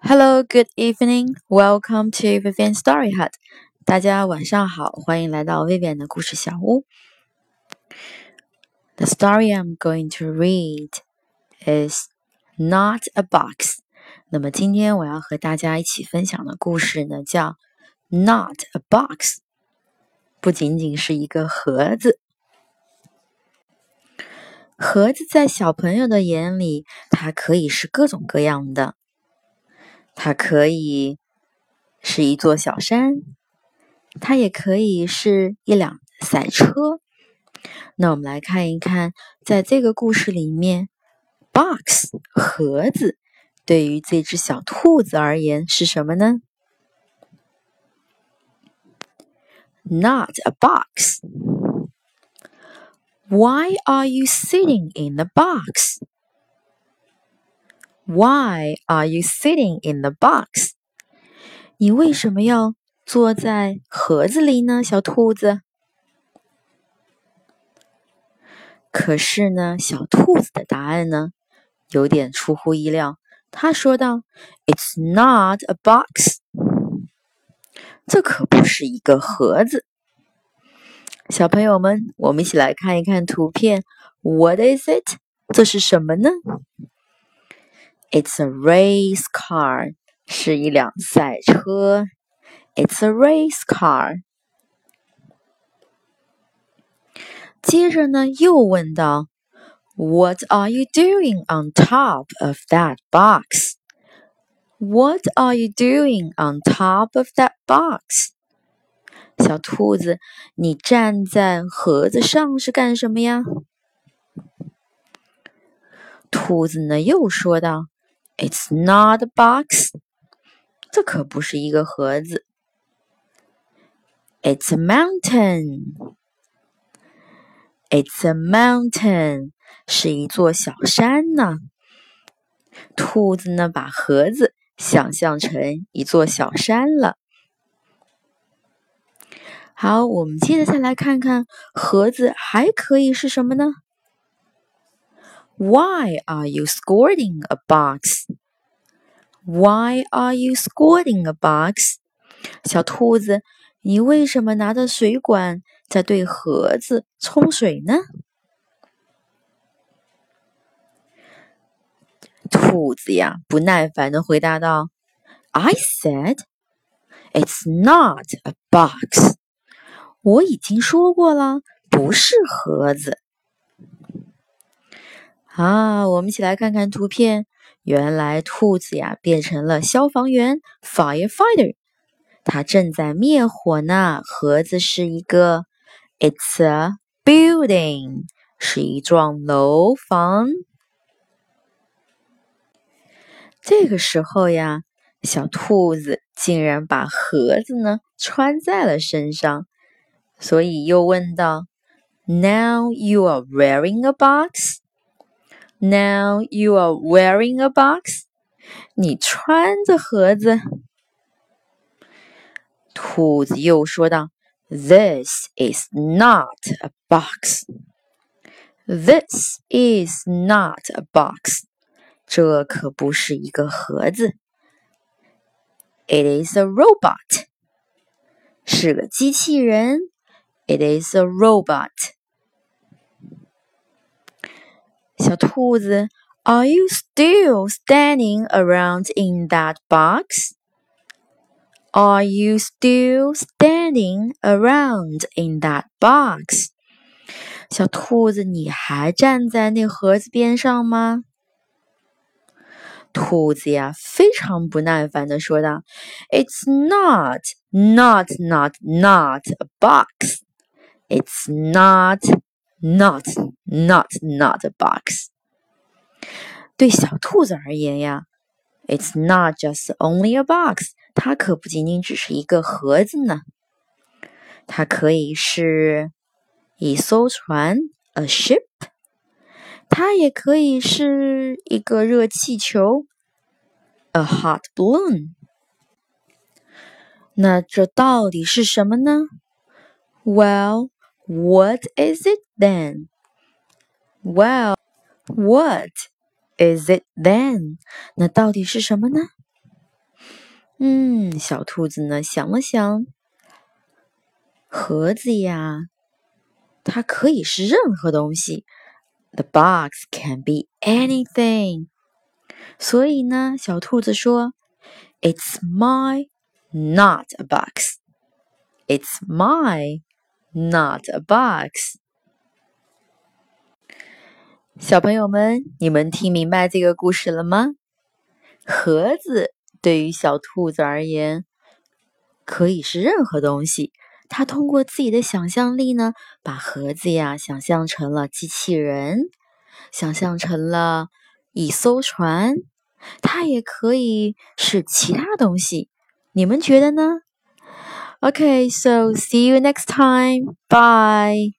Hello, good evening. Welcome to Vivian Story Hut. 大家晚上好，欢迎来到 Vivian 的故事小屋。The story I'm going to read is not a box. 那么今天我要和大家一起分享的故事呢，叫 Not a box，不仅仅是一个盒子。盒子在小朋友的眼里，它可以是各种各样的。它可以是一座小山，它也可以是一辆赛车。那我们来看一看，在这个故事里面，box 盒子对于这只小兔子而言是什么呢？Not a box. Why are you sitting in the box? Why are you sitting in the box？你为什么要坐在盒子里呢，小兔子？可是呢，小兔子的答案呢，有点出乎意料。他说道：“It's not a box。”这可不是一个盒子。小朋友们，我们一起来看一看图片。What is it？这是什么呢？It's a race car，是一辆赛车。It's a race car。接着呢，又问道：“What are you doing on top of that box? What are you doing on top of that box？” 小兔子，你站在盒子上是干什么呀？兔子呢，又说道。It's not a box，这可不是一个盒子。It's a mountain。It's a mountain，是一座小山呢。兔子呢，把盒子想象成一座小山了。好，我们接着再来看看盒子还可以是什么呢？Why are you squirting a box? Why are you squirting a box? 小兔子，你为什么拿着水管在对盒子冲水呢？兔子呀，不耐烦的回答道：“I said it's not a box。我已经说过了，不是盒子。”啊，我们一起来看看图片。原来兔子呀变成了消防员，firefighter。它正在灭火呢。盒子是一个，it's a building，是一幢楼房。这个时候呀，小兔子竟然把盒子呢穿在了身上，所以又问道：“Now you are wearing a box？” Now you are wearing a box。你穿着盒子。兔子又说道：“This is not a box. This is not a box. 这可不是一个盒子。It is a robot. 是个机器人。It is a robot.” 小兔子，Are you still standing around in that box? Are you still standing around in that box? 小兔子，你还站在那盒子边上吗？兔子呀，非常不耐烦的说道：“It's not, not, not, not a box. It's not.” Not, not, not a box。对小兔子而言呀，It's not just only a box。它可不仅仅只是一个盒子呢。它可以是一艘船，a ship。它也可以是一个热气球，a hot balloon。那这到底是什么呢？Well。 What is it then? Well, what is it then? 那到底是什么呢 嗯，小兔子呢想了想，盒子呀，它可以是任何东西。The box can be anything。所以呢，小兔子说：“It's my not a box. It's my not a box.” 小朋友们，你们听明白这个故事了吗？盒子对于小兔子而言，可以是任何东西。它通过自己的想象力呢，把盒子呀想象成了机器人，想象成了一艘船。它也可以是其他东西。你们觉得呢？Okay, so see you next time. Bye.